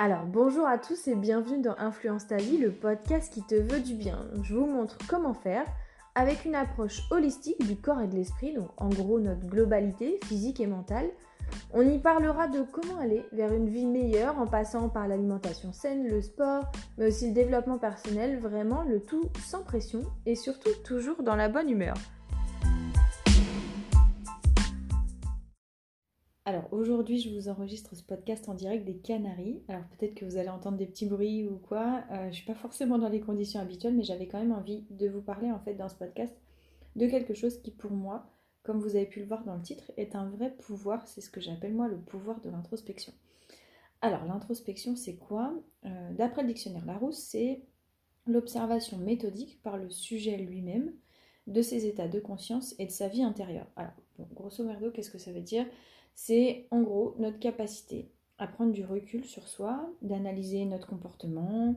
Alors bonjour à tous et bienvenue dans Influence ta vie, le podcast qui te veut du bien. Je vous montre comment faire avec une approche holistique du corps et de l'esprit, donc en gros notre globalité physique et mentale. On y parlera de comment aller vers une vie meilleure en passant par l'alimentation saine, le sport, mais aussi le développement personnel, vraiment le tout sans pression et surtout toujours dans la bonne humeur. Alors aujourd'hui, je vous enregistre ce podcast en direct des Canaries. Alors peut-être que vous allez entendre des petits bruits ou quoi. Euh, je ne suis pas forcément dans les conditions habituelles, mais j'avais quand même envie de vous parler en fait dans ce podcast de quelque chose qui pour moi, comme vous avez pu le voir dans le titre, est un vrai pouvoir. C'est ce que j'appelle moi le pouvoir de l'introspection. Alors l'introspection, c'est quoi? Euh, D'après le dictionnaire Larousse, c'est l'observation méthodique par le sujet lui-même de ses états de conscience et de sa vie intérieure. Alors, grosso modo, qu'est-ce que ça veut dire? C'est en gros notre capacité à prendre du recul sur soi, d'analyser notre comportement,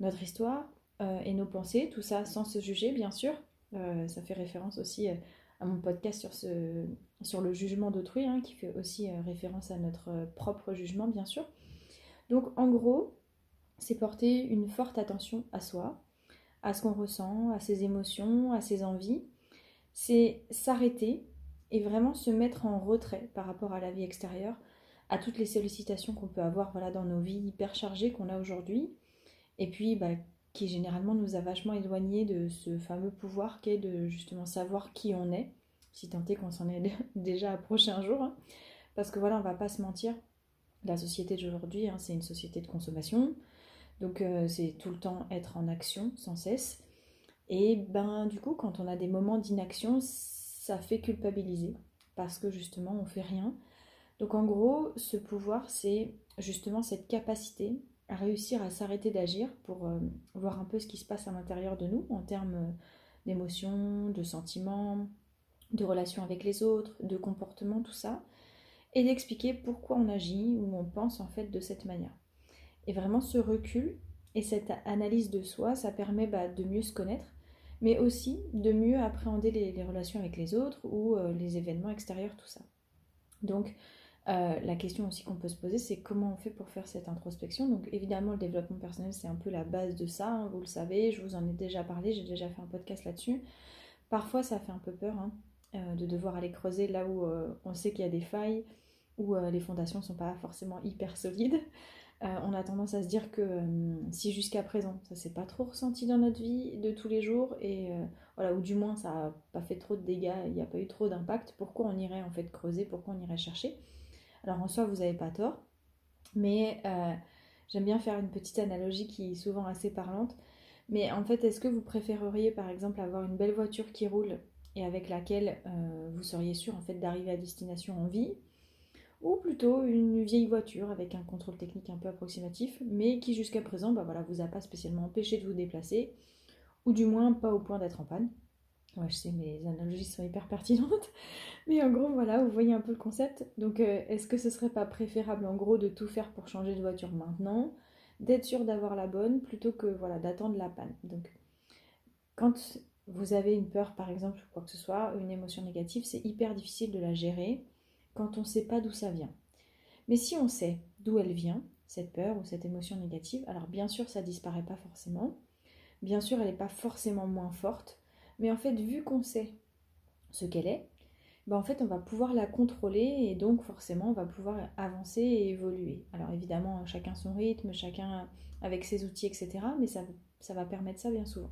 notre histoire euh, et nos pensées, tout ça sans se juger bien sûr. Euh, ça fait référence aussi euh, à mon podcast sur, le jugement d'autrui, hein, qui fait aussi référence à notre propre jugement bien sûr. Donc en gros, c'est porter une forte attention à soi, à ce qu'on ressent, à ses émotions, à ses envies. C'est s'arrêter et vraiment se mettre en retrait par rapport à la vie extérieure, à toutes les sollicitations qu'on peut avoir voilà, dans nos vies hyper chargées qu'on a aujourd'hui, et puis bah, qui généralement nous a vachement éloignés de ce fameux pouvoir qu'est de justement savoir qui on est, si tant est qu'on s'en est déjà approché un jour, hein. parce que voilà, on va pas se mentir, la société d'aujourd'hui, hein, c'est une société de consommation, donc euh, c'est tout le temps être en action sans cesse, et ben du coup quand on a des moments d'inaction, fait culpabiliser parce que justement on fait rien. Donc en gros, ce pouvoir, c'est justement cette capacité à réussir à s'arrêter d'agir pour euh, voir un peu ce qui se passe à l'intérieur de nous en termes euh, d'émotions, de sentiments, de relations avec les autres, de comportements, tout ça, et d'expliquer pourquoi on agit ou on pense en fait de cette manière. Et vraiment ce recul et cette analyse de soi, ça permet bah, de mieux se connaître mais aussi de mieux appréhender les, relations avec les autres ou euh, les événements extérieurs, tout ça. Donc, euh, la question aussi qu'on peut se poser, c'est comment on fait pour faire cette introspection. Donc, évidemment, le développement personnel, c'est un peu la base de ça, hein, vous le savez, je vous en ai déjà parlé, j'ai déjà fait un podcast là-dessus. Parfois, ça fait un peu peur hein, euh, de devoir aller creuser là où on sait qu'il y a des failles, où les fondations ne sont pas forcément hyper solides. Euh, on a tendance à se dire que euh, si jusqu'à présent ça s'est pas trop ressenti dans notre vie de tous les jours et euh, voilà ou du moins ça n'a pas fait trop de dégâts, il n'y a pas eu trop d'impact, pourquoi on irait en fait creuser, pourquoi on irait chercher? Alors en soi vous n'avez pas tort, mais j'aime bien faire une petite analogie qui est souvent assez parlante. Mais en fait, est-ce que vous préféreriez par exemple avoir une belle voiture qui roule et avec laquelle vous seriez sûr en fait d'arriver à destination en vie? Ou plutôt une vieille voiture avec un contrôle technique un peu approximatif, mais qui jusqu'à présent bah voilà, vous a pas spécialement empêché de vous déplacer, ou du moins pas au point d'être en panne. Ouais, je sais, mes analogies sont hyper pertinentes, mais en gros, voilà, vous voyez un peu le concept. Donc, euh, est-ce que ce serait pas préférable en gros de tout faire pour changer de voiture maintenant, d'être sûr d'avoir la bonne, plutôt que voilà d'attendre la panne? Donc, quand vous avez une peur, par exemple, ou quoi que ce soit, une émotion négative, c'est hyper difficile de la gérer quand on ne sait pas d'où ça vient. Mais si on sait d'où elle vient, cette peur ou cette émotion négative, alors bien sûr ça disparaît pas forcément, bien sûr elle n'est pas forcément moins forte, mais en fait vu qu'on sait ce qu'elle est, ben en fait on va pouvoir la contrôler et donc forcément on va pouvoir avancer et évoluer. Alors évidemment chacun son rythme, chacun avec ses outils, etc. Mais ça, ça va permettre ça bien souvent.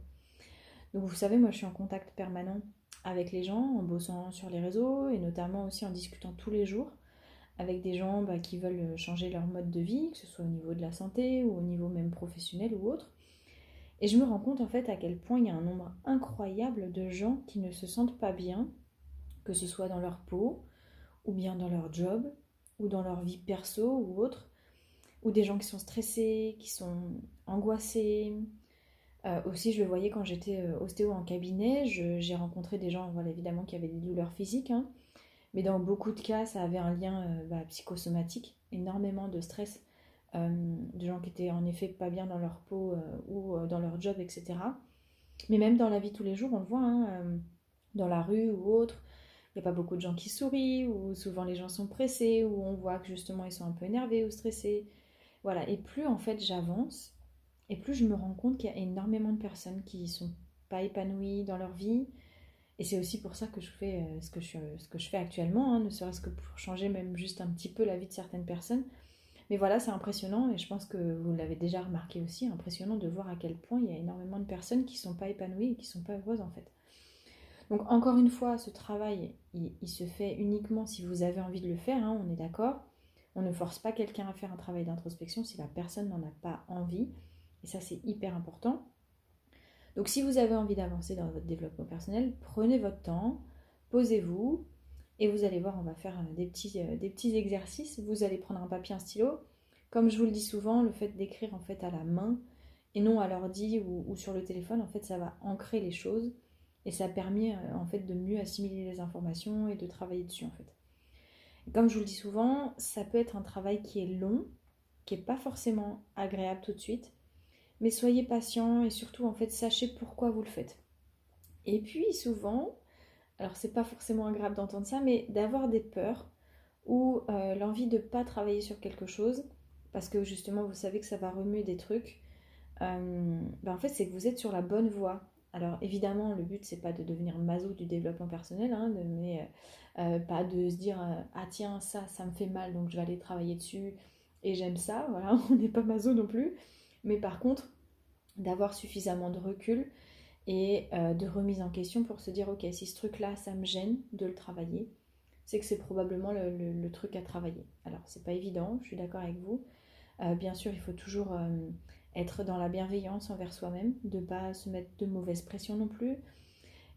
Donc vous savez, moi je suis en contact permanent avec les gens en bossant sur les réseaux et notamment aussi en discutant tous les jours avec des gens bah, qui veulent changer leur mode de vie, que ce soit au niveau de la santé ou au niveau même professionnel ou autre. Et je me rends compte en fait à quel point il y a un nombre incroyable de gens qui ne se sentent pas bien, que ce soit dans leur peau, ou bien dans leur job, ou dans leur vie perso ou autre, ou des gens qui sont stressés, qui sont angoissés, euh, aussi, je le voyais quand j'étais euh, ostéo en cabinet, j'ai rencontré des gens, voilà, évidemment, qui avaient des douleurs physiques, hein. mais dans beaucoup de cas, ça avait un lien euh, bah, psychosomatique, énormément de stress, de gens qui étaient en effet pas bien dans leur peau ou dans leur job, etc. Mais même dans la vie tous les jours, on le voit, hein, dans la rue ou autre, il n'y a pas beaucoup de gens qui sourient, ou souvent les gens sont pressés, ou on voit que justement ils sont un peu énervés ou stressés. Voilà, et plus en fait j'avance, et plus je me rends compte qu'il y a énormément de personnes qui sont pas épanouies dans leur vie. Et c'est aussi pour ça que je fais euh, ce que je, ce que je fais actuellement, hein, ne serait-ce que pour changer même juste un petit peu la vie de certaines personnes. Mais voilà, c'est impressionnant et je pense que vous l'avez déjà remarqué aussi, impressionnant de voir à quel point il y a énormément de personnes qui ne sont pas épanouies et qui ne sont pas heureuses en fait. Donc encore une fois, ce travail, il, se fait uniquement si vous avez envie de le faire, hein, on est d'accord. On ne force pas quelqu'un à faire un travail d'introspection si la personne n'en a pas envie. Et ça, c'est hyper important. Donc si vous avez envie d'avancer dans votre développement personnel, prenez votre temps, posez-vous, et vous allez voir, on va faire euh, des petits, euh, des petits exercices. Vous allez prendre un papier, un stylo. Comme je vous le dis souvent, le fait d'écrire en fait à la main et non à l'ordi ou, sur le téléphone, en fait, ça va ancrer les choses et ça permet euh, en fait de mieux assimiler les informations et de travailler dessus en fait. comme je vous le dis souvent, ça peut être un travail qui est long, qui n'est pas forcément agréable tout de suite, mais soyez patient et surtout en fait sachez pourquoi vous le faites. Et puis souvent, alors c'est pas forcément agréable d'entendre ça, mais d'avoir des peurs ou euh, l'envie de pas travailler sur quelque chose, parce que justement vous savez que ça va remuer des trucs, euh, ben en fait c'est que vous êtes sur la bonne voie. Alors évidemment le but c'est pas de devenir maso du développement personnel, hein, mais euh, pas de se dire ah tiens ça ça me fait mal donc je vais aller travailler dessus et j'aime ça, voilà on n'est pas maso non plus, mais par contre d'avoir suffisamment de recul et euh, de remise en question pour se dire ok si ce truc là ça me gêne de le travailler c'est que c'est probablement le, truc à travailler. Alors c'est pas évident je suis d'accord avec vous. Euh, bien sûr il faut toujours euh, être dans la bienveillance envers soi-même de pas se mettre de mauvaise pression non plus.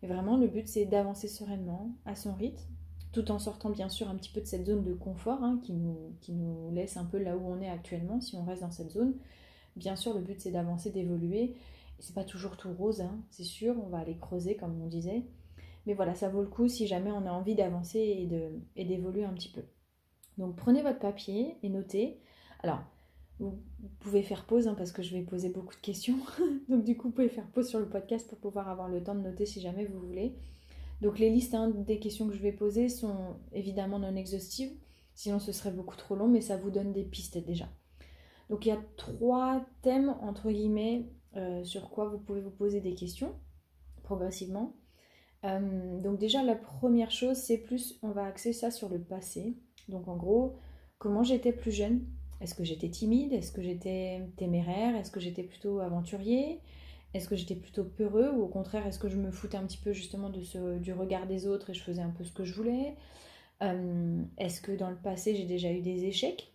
Et vraiment le but c'est d'avancer sereinement à son rythme tout en sortant bien sûr un petit peu de cette zone de confort hein, qui, nous, qui nous laisse un peu là où on est actuellement si on reste dans cette zone bien sûr le but c'est d'avancer d'évoluer c'est pas toujours tout rose, hein, c'est sûr, on va aller creuser comme on disait. Mais voilà, ça vaut le coup si jamais on a envie d'avancer et, d'évoluer un petit peu. Donc prenez votre papier et notez. Alors, vous pouvez faire pause hein, parce que je vais poser beaucoup de questions. Donc du coup, vous pouvez faire pause sur le podcast pour pouvoir avoir le temps de noter si jamais vous voulez. Donc les listes hein, des questions que je vais poser sont évidemment non exhaustives, sinon ce serait beaucoup trop long, mais ça vous donne des pistes déjà. Donc il y a trois thèmes entre guillemets euh, sur quoi vous pouvez vous poser des questions progressivement. Euh, donc déjà la première chose c'est plus on va axer ça sur le passé. Donc en gros comment j'étais plus jeune? Est-ce que j'étais timide? Est-ce que j'étais téméraire? Est-ce que j'étais plutôt aventurier? Est-ce que j'étais plutôt peureux? Ou au contraire est-ce que je me foutais un petit peu justement de ce, du regard des autres et je faisais un peu ce que je voulais? Euh, Est-ce que dans le passé j'ai déjà eu des échecs?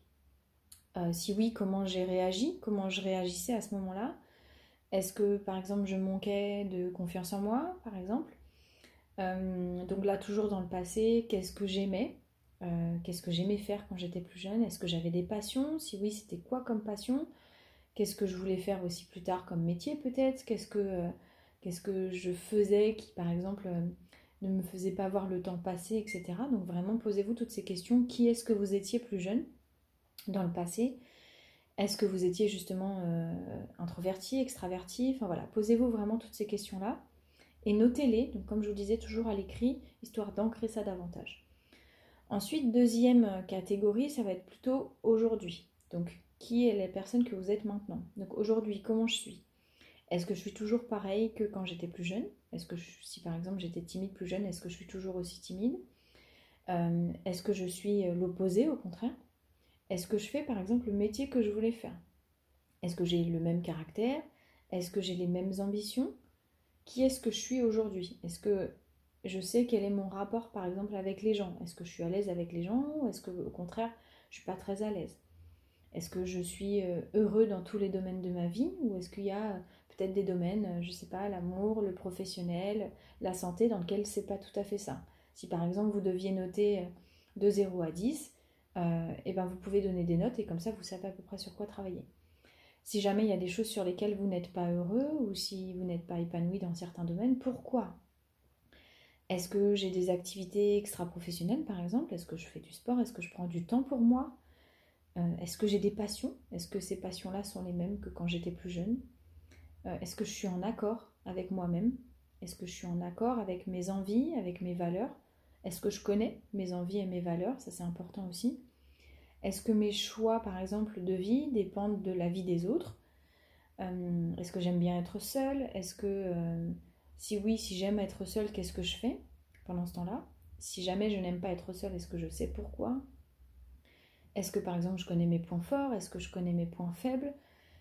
Si oui, comment j'ai réagi Comment je réagissais à ce moment-là. Est-ce que, par exemple, je manquais de confiance en moi, par exemple? Euh, Donc là, toujours dans le passé, qu'est-ce que j'aimais? Euh, Qu'est-ce que j'aimais faire quand j'étais plus jeune? Est-ce que j'avais des passions? Si oui, c'était quoi comme passion? Qu'est-ce que je voulais faire aussi plus tard comme métier, peut-être? Qu'est-ce que, euh, qu'est-ce que je faisais qui, par exemple, ne me faisait pas voir le temps passer, etc. Donc vraiment, posez-vous toutes ces questions. Qui est-ce que vous étiez plus jeune? Dans le passé. Est-ce que vous étiez justement euh, introverti, extraverti? Enfin voilà, posez-vous vraiment toutes ces questions-là et notez-les, donc comme je vous disais, toujours à l'écrit, histoire d'ancrer ça davantage. Ensuite, deuxième catégorie, ça va être plutôt aujourd'hui. Donc, qui est la personne que vous êtes maintenant? Donc aujourd'hui, comment je suis? Est-ce que je suis toujours pareil que quand j'étais plus jeune? Est-ce que si par exemple j'étais timide plus jeune, est-ce que je suis toujours aussi timide? Euh, Est-ce que je suis l'opposé au contraire? Est-ce que je fais par exemple le métier que je voulais faire? Est-ce que j'ai le même caractère? Est-ce que j'ai les mêmes ambitions? Qui est-ce que je suis aujourd'hui? Est-ce que je sais quel est mon rapport par exemple avec les gens? Est-ce que je suis à l'aise avec les gens ou est-ce que au contraire je suis pas très à l'aise? Est-ce que je suis euh, heureux dans tous les domaines de ma vie ou est-ce qu'il y a peut-être des domaines, euh, je sais pas, l'amour, le professionnel, la santé dans lequel c'est pas tout à fait ça? Si par exemple vous deviez noter euh, de 0 à 10, et euh, eh ben vous pouvez donner des notes et comme ça vous savez à peu près sur quoi travailler. Si jamais il y a des choses sur lesquelles vous n'êtes pas heureux ou si vous n'êtes pas épanoui dans certains domaines, pourquoi? Est-ce que j'ai des activités extra-professionnelles par exemple? Est-ce que je fais du sport? Est-ce que je prends du temps pour moi? Euh, Est-ce que j'ai des passions? Est-ce que ces passions-là sont les mêmes que quand j'étais plus jeune? Euh, Est-ce que je suis en accord avec moi-même? Est-ce que je suis en accord avec mes envies, avec mes valeurs? Est-ce que je connais mes envies et mes valeurs? Ça c'est important aussi. Est-ce que mes choix, par exemple, de vie dépendent de la vie des autres? Euh, Est-ce que j'aime bien être seule? Est-ce que, euh, si oui, si j'aime être seule, qu'est-ce que je fais pendant ce temps-là? Si jamais je n'aime pas être seule, est-ce que je sais pourquoi? Est-ce que, par exemple, je connais mes points forts? Est-ce que je connais mes points faibles?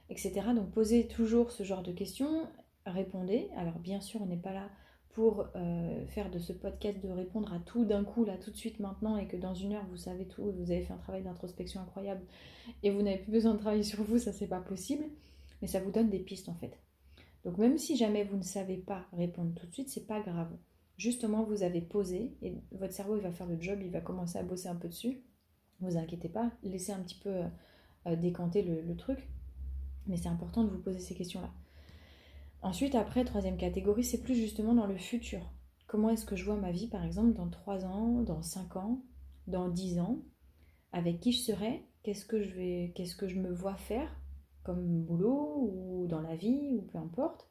Etc. Donc, posez toujours ce genre de questions, répondez. Alors, bien sûr, on n'est pas là pour euh, faire de ce podcast de répondre à tout d'un coup, là, tout de suite, maintenant, et que dans une heure, vous savez tout, vous avez fait un travail d'introspection incroyable, et vous n'avez plus besoin de travailler sur vous, ça, c'est pas possible. Mais ça vous donne des pistes, en fait. Donc, même si jamais vous ne savez pas répondre tout de suite, c'est pas grave. Justement, vous avez posé, et votre cerveau, il va faire le job, il va commencer à bosser un peu dessus. Vous inquiétez pas, laissez un petit peu euh, décanter le truc. Mais c'est important de vous poser ces questions-là. Ensuite, après, troisième catégorie, c'est plus justement dans le futur. Comment est-ce que je vois ma vie, par exemple, dans 3 ans, dans 5 ans, dans 10 ans? Avec qui je serai? Qu'est-ce que je que je me vois faire comme boulot ou dans la vie ou peu importe?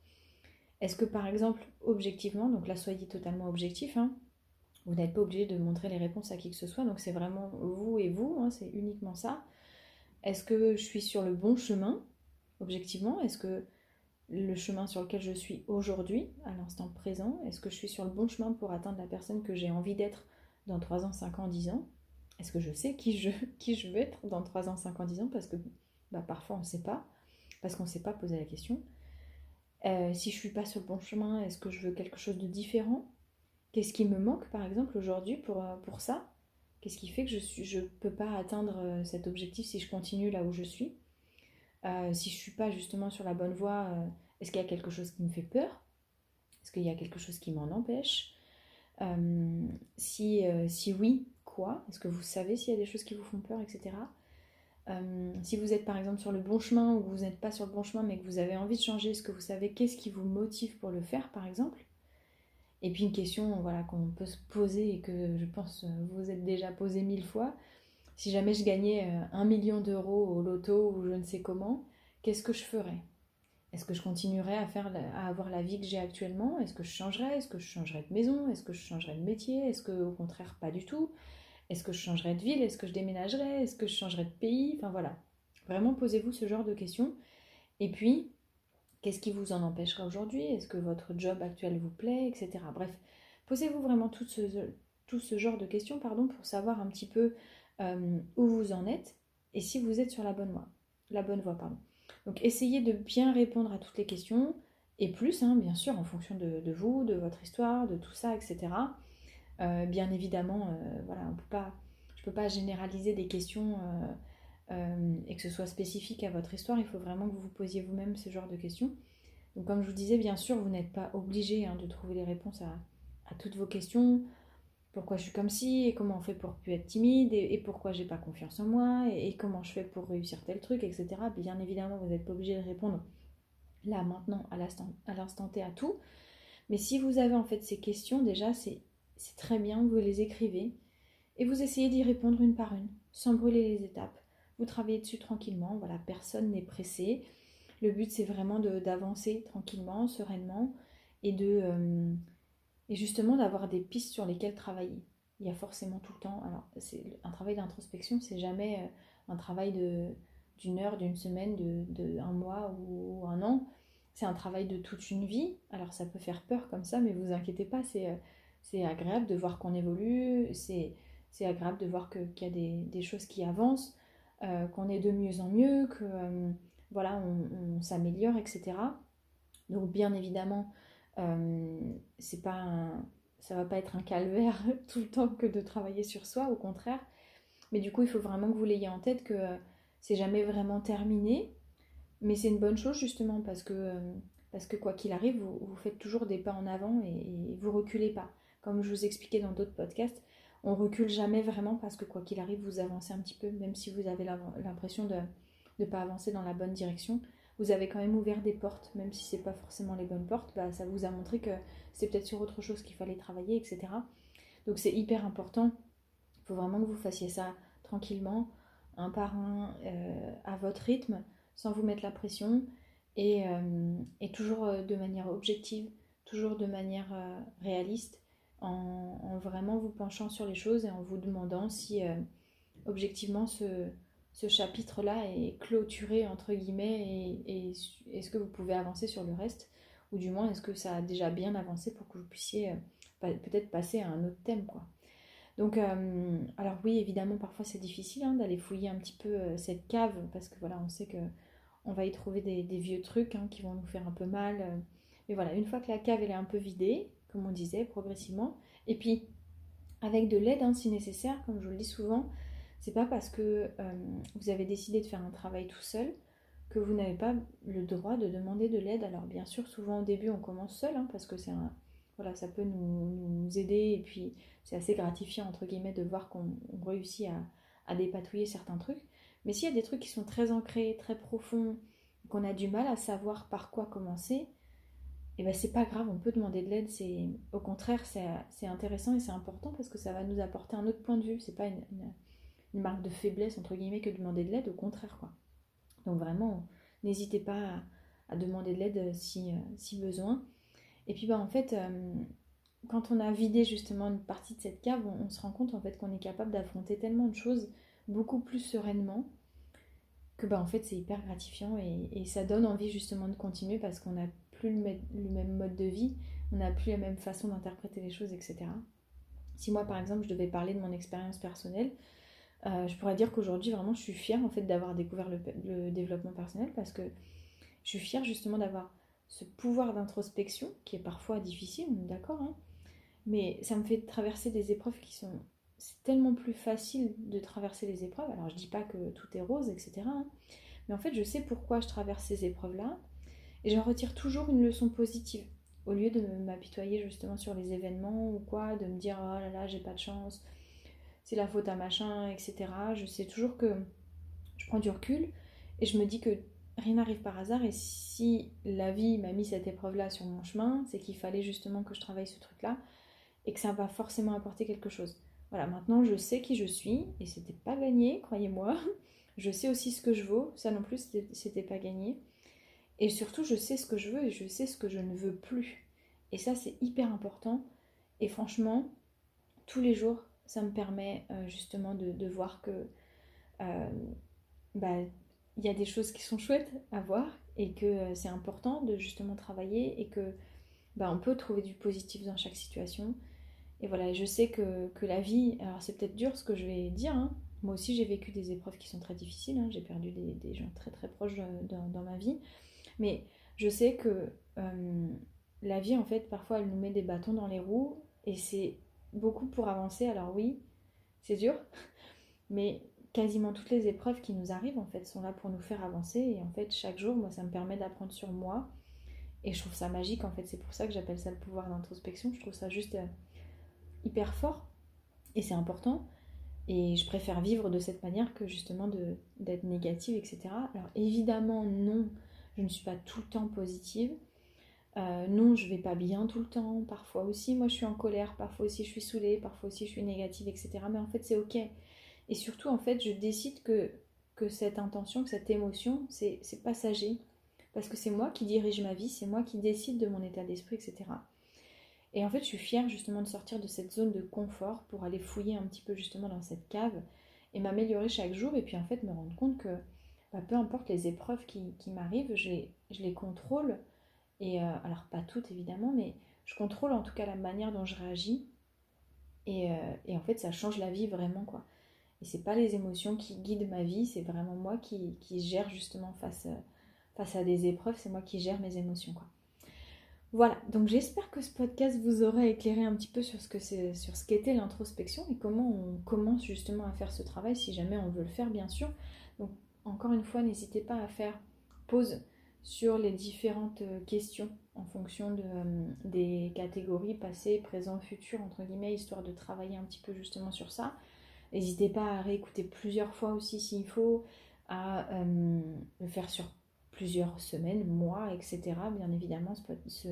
Est-ce que par exemple, objectivement, donc là soyez totalement objectif, hein, vous n'êtes pas obligé de montrer les réponses à qui que ce soit, donc c'est vraiment vous et vous, hein, c'est uniquement ça. Est-ce que je suis sur le bon chemin, objectivement? Est-ce que le chemin sur lequel je suis aujourd'hui, à l'instant présent Est-ce que je suis sur le bon chemin pour atteindre la personne que j'ai envie d'être dans 3 ans, 5 ans, 10 ans? Est-ce que je sais qui je, qui je veux être dans 3 ans, 5 ans, 10 ans? Parce que bah, parfois on ne sait pas, parce qu'on ne sait pas poser la question. Euh, si je ne suis pas sur le bon chemin, est-ce que je veux quelque chose de différent? Qu'est-ce qui me manque par exemple aujourd'hui pour, euh, pour ça? Qu'est-ce qui fait que je ne peux pas atteindre euh, cet objectif si je continue là où je suis? Euh, si je suis pas justement sur la bonne voie, euh, est-ce qu'il y a quelque chose qui me fait peur? Est-ce qu'il y a quelque chose qui m'en empêche? Euh, si, si oui, quoi? Est-ce que vous savez s'il y a des choses qui vous font peur, etc. si vous êtes par exemple sur le bon chemin ou vous n'êtes pas sur le bon chemin mais que vous avez envie de changer, est-ce que vous savez qu'est-ce qui vous motive pour le faire par exemple? Et puis une question voilà, qu'on peut se poser et que je pense vous êtes déjà posé mille fois, si jamais je gagnais euh, un million d'euros au loto ou je ne sais comment, qu'est-ce que je ferais? Est-ce que je continuerais à, avoir la vie que j'ai actuellement? Est-ce que je changerais? Est-ce que je changerais de maison? Est-ce que je changerais de métier? Est-ce que au contraire pas du tout? Est-ce que je changerais de ville? Est-ce que je déménagerais? Est-ce que je changerais de pays? Enfin voilà. Vraiment posez-vous ce genre de questions. Et puis, qu'est-ce qui vous en empêcherait aujourd'hui? Est-ce que votre job actuel vous plaît? Etc. Bref, posez-vous vraiment tout ce, tout ce genre de questions pardon, pour savoir un petit peu euh, où vous en êtes et si vous êtes sur la bonne voie. La bonne voie pardon. Donc essayez de bien répondre à toutes les questions et plus, hein, bien sûr, en fonction de, vous, de votre histoire, de tout ça, etc. Euh, bien évidemment, euh, voilà, on peut pas, je ne peux pas généraliser des questions et que ce soit spécifique à votre histoire. Il faut vraiment que vous vous posiez vous-même ce genre de questions. Donc comme je vous disais, bien sûr, vous n'êtes pas obligé hein, de trouver les réponses à, à toutes vos questions pourquoi je suis comme ci, et comment on fait pour plus être timide, et, pourquoi j'ai pas confiance en moi, et, comment je fais pour réussir tel truc, etc. Bien évidemment, vous n'êtes pas obligé de répondre là, maintenant, à l'instant T à tout. Mais si vous avez en fait ces questions, déjà, c'est très bien, vous les écrivez, et vous essayez d'y répondre une par une, sans brûler les étapes. Vous travaillez dessus tranquillement, voilà, personne n'est pressé. Le but, c'est vraiment d'avancer tranquillement, sereinement, et de... Euh, et justement d'avoir des pistes sur lesquelles travailler. Il y a forcément tout le temps, alors c'est un travail d'introspection, c'est jamais euh, un travail de d'une heure, d'une semaine, de, de, un mois ou un an. C'est un travail de toute une vie. Alors ça peut faire peur comme ça, mais vous inquiétez pas, c'est, euh, c'est agréable de voir qu'on évolue, c'est, c'est agréable de voir qu'il y a des, des, choses qui avancent, euh, qu'on est de mieux en mieux, que voilà, on, s'améliore, etc. Donc bien évidemment, c'est pas ça va pas être un calvaire tout le temps que de travailler sur soi, au contraire. Mais du coup, il faut vraiment que vous l'ayez en tête que euh, c'est jamais vraiment terminé. Mais c'est une bonne chose justement parce que, euh, parce que quoi qu'il arrive, vous, faites toujours des pas en avant et, vous reculez pas. Comme je vous expliquais dans d'autres podcasts, on recule jamais vraiment parce que quoi qu'il arrive, vous avancez un petit peu, même si vous avez l'impression de ne pas avancer dans la bonne direction vous avez quand même ouvert des portes, même si c'est pas forcément les bonnes portes, bah, ça vous a montré que c'est peut-être sur autre chose qu'il fallait travailler, etc. Donc c'est hyper important. Il faut vraiment que vous fassiez ça tranquillement, un par un, euh, à votre rythme, sans vous mettre la pression, et, euh, toujours euh, de manière objective, toujours de manière réaliste, en, vraiment vous penchant sur les choses et en vous demandant si objectivement ce, ce chapitre-là est clôturé entre guillemets et, est-ce que vous pouvez avancer sur le reste? Ou du moins est-ce que ça a déjà bien avancé pour que vous puissiez euh, peut-être passer à un autre thème quoi? Donc euh, alors oui évidemment parfois c'est difficile hein, d'aller fouiller un petit peu euh, cette cave parce que voilà on sait que on va y trouver des, vieux trucs hein, qui vont nous faire un peu mal. Mais voilà une fois que la cave elle est un peu vidée comme on disait progressivement et puis avec de l'aide hein, si nécessaire comme je le dis souvent c'est pas parce que euh, vous avez décidé de faire un travail tout seul que vous n'avez pas le droit de demander de l'aide. Alors bien sûr, souvent au début on commence seul hein, parce que c'est voilà, ça peut nous, aider et puis c'est assez gratifiant entre guillemets de voir qu'on réussit à, dépatouiller certains trucs. Mais s'il y a des trucs qui sont très ancrés, très profonds, qu'on a du mal à savoir par quoi commencer, et eh ben c'est pas grave, on peut demander de l'aide. C'est au contraire c'est intéressant et c'est important parce que ça va nous apporter un autre point de vue. C'est pas une marque de faiblesse, entre guillemets, que de demander de l'aide, au contraire, quoi. Donc vraiment, n'hésitez pas à, demander de l'aide euh, si, euh, si, besoin. Et puis, bah, en fait, euh, quand on a vidé justement une partie de cette cave, on, se rend compte en fait qu'on est capable d'affronter tellement de choses beaucoup plus sereinement que bah, en fait c'est hyper gratifiant et, ça donne envie justement de continuer parce qu'on n'a plus le, même mode de vie, on n'a plus la même façon d'interpréter les choses, etc. Si moi par exemple je devais parler de mon expérience personnelle, euh, je pourrais dire qu'aujourd'hui, vraiment, je suis fière en fait d'avoir découvert le, développement personnel parce que je suis fière justement d'avoir ce pouvoir d'introspection qui est parfois difficile, d'accord, hein, mais ça me fait traverser des épreuves qui sont. C'est tellement plus facile de traverser les épreuves. Alors, je dis pas que tout est rose, etc. Hein, mais en fait, je sais pourquoi je traverse ces épreuves-là et j'en retire toujours une leçon positive. Au lieu de m'apitoyer justement sur les événements ou quoi, de me dire oh là là, j'ai pas de chance, c'est la faute à machin, etc. Je sais toujours que je prends du recul et je me dis que rien n'arrive par hasard et si la vie m'a mis cette épreuve-là sur mon chemin, c'est qu'il fallait justement que je travaille ce truc-là et que ça va forcément apporter quelque chose. Voilà, maintenant je sais qui je suis et c'était pas gagné, croyez-moi. Je sais aussi ce que je vaux, ça non plus c'était pas gagné. Et surtout, je sais ce que je veux et je sais ce que je ne veux plus. Et ça, c'est hyper important. Et franchement, tous les jours, ça me permet euh, justement de, voir que euh, bah, il y a des choses qui sont chouettes à voir et que euh, c'est important de justement travailler et que bah, on peut trouver du positif dans chaque situation. Et voilà, je sais que, la vie, alors c'est peut-être dur ce que je vais dire, hein. moi aussi j'ai vécu des épreuves qui sont très difficiles, hein. j'ai perdu des, gens très très proches dans, ma vie, mais je sais que la vie en fait parfois elle nous met des bâtons dans les roues et c'est beaucoup pour avancer. Alors oui, c'est dur, mais quasiment toutes les épreuves qui nous arrivent en fait sont là pour nous faire avancer. Et en fait chaque jour moi ça me permet d'apprendre sur moi. Et je trouve ça magique en fait. C'est pour ça que j'appelle ça le pouvoir d'introspection. Je trouve ça juste euh, hyper fort. Et c'est important. Et je préfère vivre de cette manière que justement d'être négative etc alors évidemment non je ne suis pas tout le temps positive euh, non, je vais pas bien tout le temps. Parfois aussi, moi, je suis en colère. Parfois aussi, je suis saoulée. Parfois aussi, je suis négative, etc. Mais en fait, c'est ok. Et surtout, en fait, je décide que, que cette intention, que cette émotion, c'est passager. Parce que c'est moi qui dirige ma vie, c'est moi qui décide de mon état d'esprit, etc. Et en fait, je suis fière justement de sortir de cette zone de confort pour aller fouiller un petit peu justement dans cette cave et m'améliorer chaque jour. Et puis en fait, me rendre compte que bah, peu importe les épreuves qui, qui m'arrivent, je je les contrôle et euh, alors pas toutes évidemment, mais je contrôle en tout cas la manière dont je réagis. Et, euh, et en fait, ça change la vie vraiment quoi. Et c'est pas les émotions qui guident ma vie, c'est vraiment moi qui, qui, gère justement face, euh, face à des épreuves, c'est moi qui gère mes émotions quoi. Voilà, donc j'espère que ce podcast vous aura éclairé un petit peu sur ce que c'est, sur ce qu'était l'introspection et comment on commence justement à faire ce travail si jamais on veut le faire bien sûr. Donc encore une fois, n'hésitez pas à faire pause sur les différentes euh, questions en fonction de, euh, des catégories passé, présent, futur, entre guillemets, histoire de travailler un petit peu justement sur ça. N'hésitez pas à réécouter plusieurs fois aussi s'il faut, à euh, le faire sur plusieurs semaines, mois, etc. Bien évidemment, ce,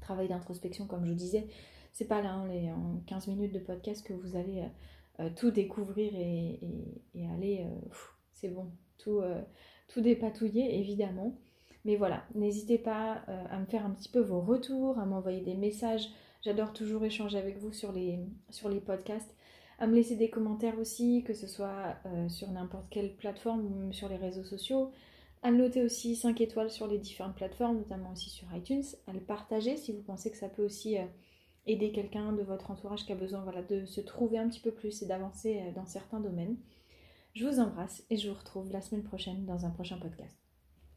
travail d'introspection, comme je vous disais, c'est pas là, hein, en 15 minutes de podcast que vous allez tout découvrir et, aller, c'est bon, tout, tout dépatouiller, évidemment. Mais voilà, n'hésitez pas euh, à me faire un petit peu vos retours, à m'envoyer des messages. J'adore toujours échanger avec vous sur les, podcasts. à me laisser des commentaires aussi, que ce soit euh, sur n'importe quelle plateforme ou même sur les réseaux sociaux, à noter aussi 5 étoiles sur les différentes plateformes, notamment aussi sur iTunes, à le partager si vous pensez que ça peut aussi euh, aider quelqu'un de votre entourage qui a besoin voilà, de se trouver un petit peu plus et d'avancer dans certains domaines. Je vous embrasse et je vous retrouve la semaine prochaine dans un prochain podcast.